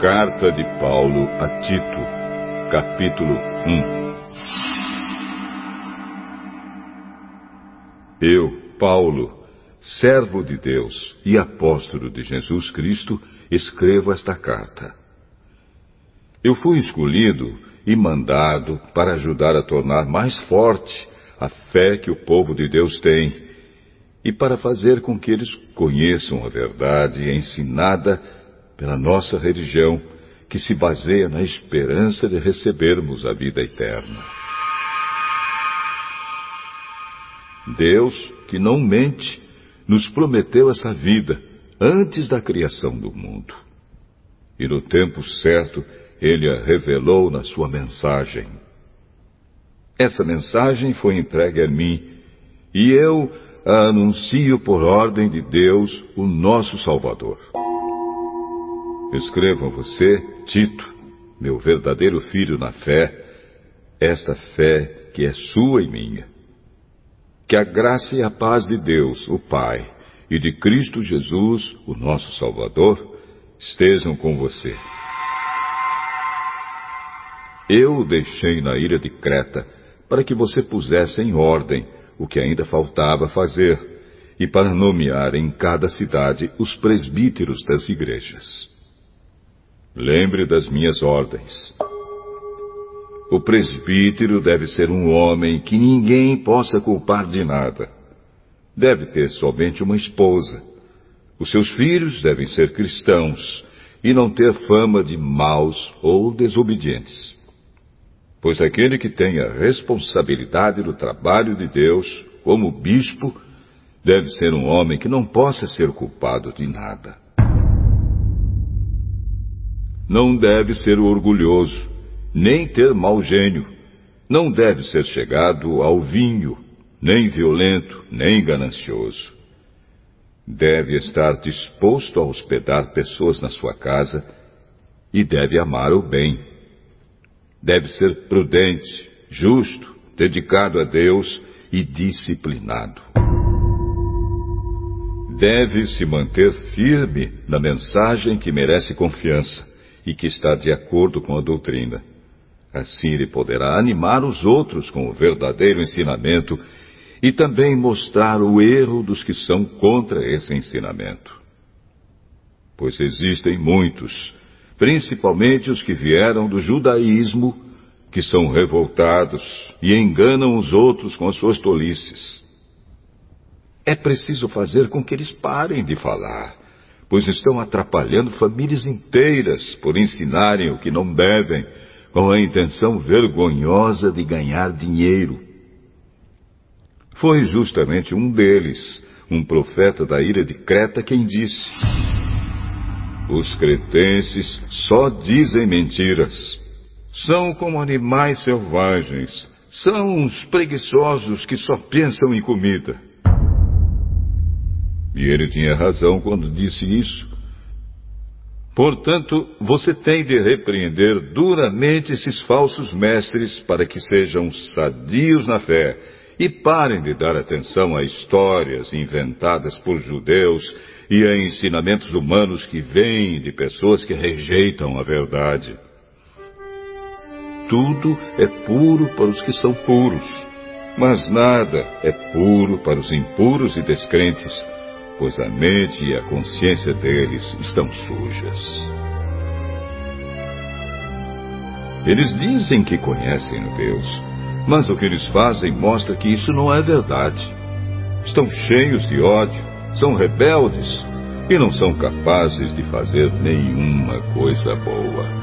Carta de Paulo a Tito, capítulo 1 Eu, Paulo, servo de Deus e apóstolo de Jesus Cristo, escrevo esta carta. Eu fui escolhido e mandado para ajudar a tornar mais forte a fé que o povo de Deus tem e para fazer com que eles conheçam a verdade ensinada pela nossa religião, que se baseia na esperança de recebermos a vida eterna. Deus, que não mente, nos prometeu essa vida antes da criação do mundo. E no tempo certo, ele a revelou na sua mensagem. Essa mensagem foi entregue a mim e eu a anuncio por ordem de Deus, o nosso Salvador. Escrevo a você, Tito, meu verdadeiro filho na fé, esta fé que é sua e minha. Que a graça e a paz de Deus, o Pai, e de Cristo Jesus, o nosso Salvador, estejam com você. Eu o deixei na ilha de Creta para que você pusesse em ordem o que ainda faltava fazer e para nomear em cada cidade os presbíteros das igrejas. Lembre das minhas ordens. O presbítero deve ser um homem que ninguém possa culpar de nada. Deve ter somente uma esposa. Os seus filhos devem ser cristãos e não ter fama de maus ou desobedientes. Pois aquele que tem a responsabilidade do trabalho de Deus, como bispo, deve ser um homem que não possa ser culpado de nada. Não deve ser orgulhoso, nem ter mau gênio. Não deve ser chegado ao vinho, nem violento, nem ganancioso. Deve estar disposto a hospedar pessoas na sua casa e deve amar o bem. Deve ser prudente, justo, dedicado a Deus e disciplinado. Deve se manter firme na mensagem que merece confiança e que está de acordo com a doutrina. Assim ele poderá animar os outros com o verdadeiro ensinamento e também mostrar o erro dos que são contra esse ensinamento. Pois existem muitos, principalmente os que vieram do judaísmo, que são revoltados e enganam os outros com as suas tolices. É preciso fazer com que eles parem de falar pois estão atrapalhando famílias inteiras por ensinarem o que não devem, com a intenção vergonhosa de ganhar dinheiro. Foi justamente um deles, um profeta da ilha de Creta, quem disse: Os cretenses só dizem mentiras. São como animais selvagens. São uns preguiçosos que só pensam em comida. E ele tinha razão quando disse isso. Portanto, você tem de repreender duramente esses falsos mestres para que sejam sadios na fé e parem de dar atenção a histórias inventadas por judeus e a ensinamentos humanos que vêm de pessoas que rejeitam a verdade. Tudo é puro para os que são puros, mas nada é puro para os impuros e descrentes pois a mente e a consciência deles estão sujas. Eles dizem que conhecem a Deus, mas o que eles fazem mostra que isso não é verdade. Estão cheios de ódio, são rebeldes e não são capazes de fazer nenhuma coisa boa.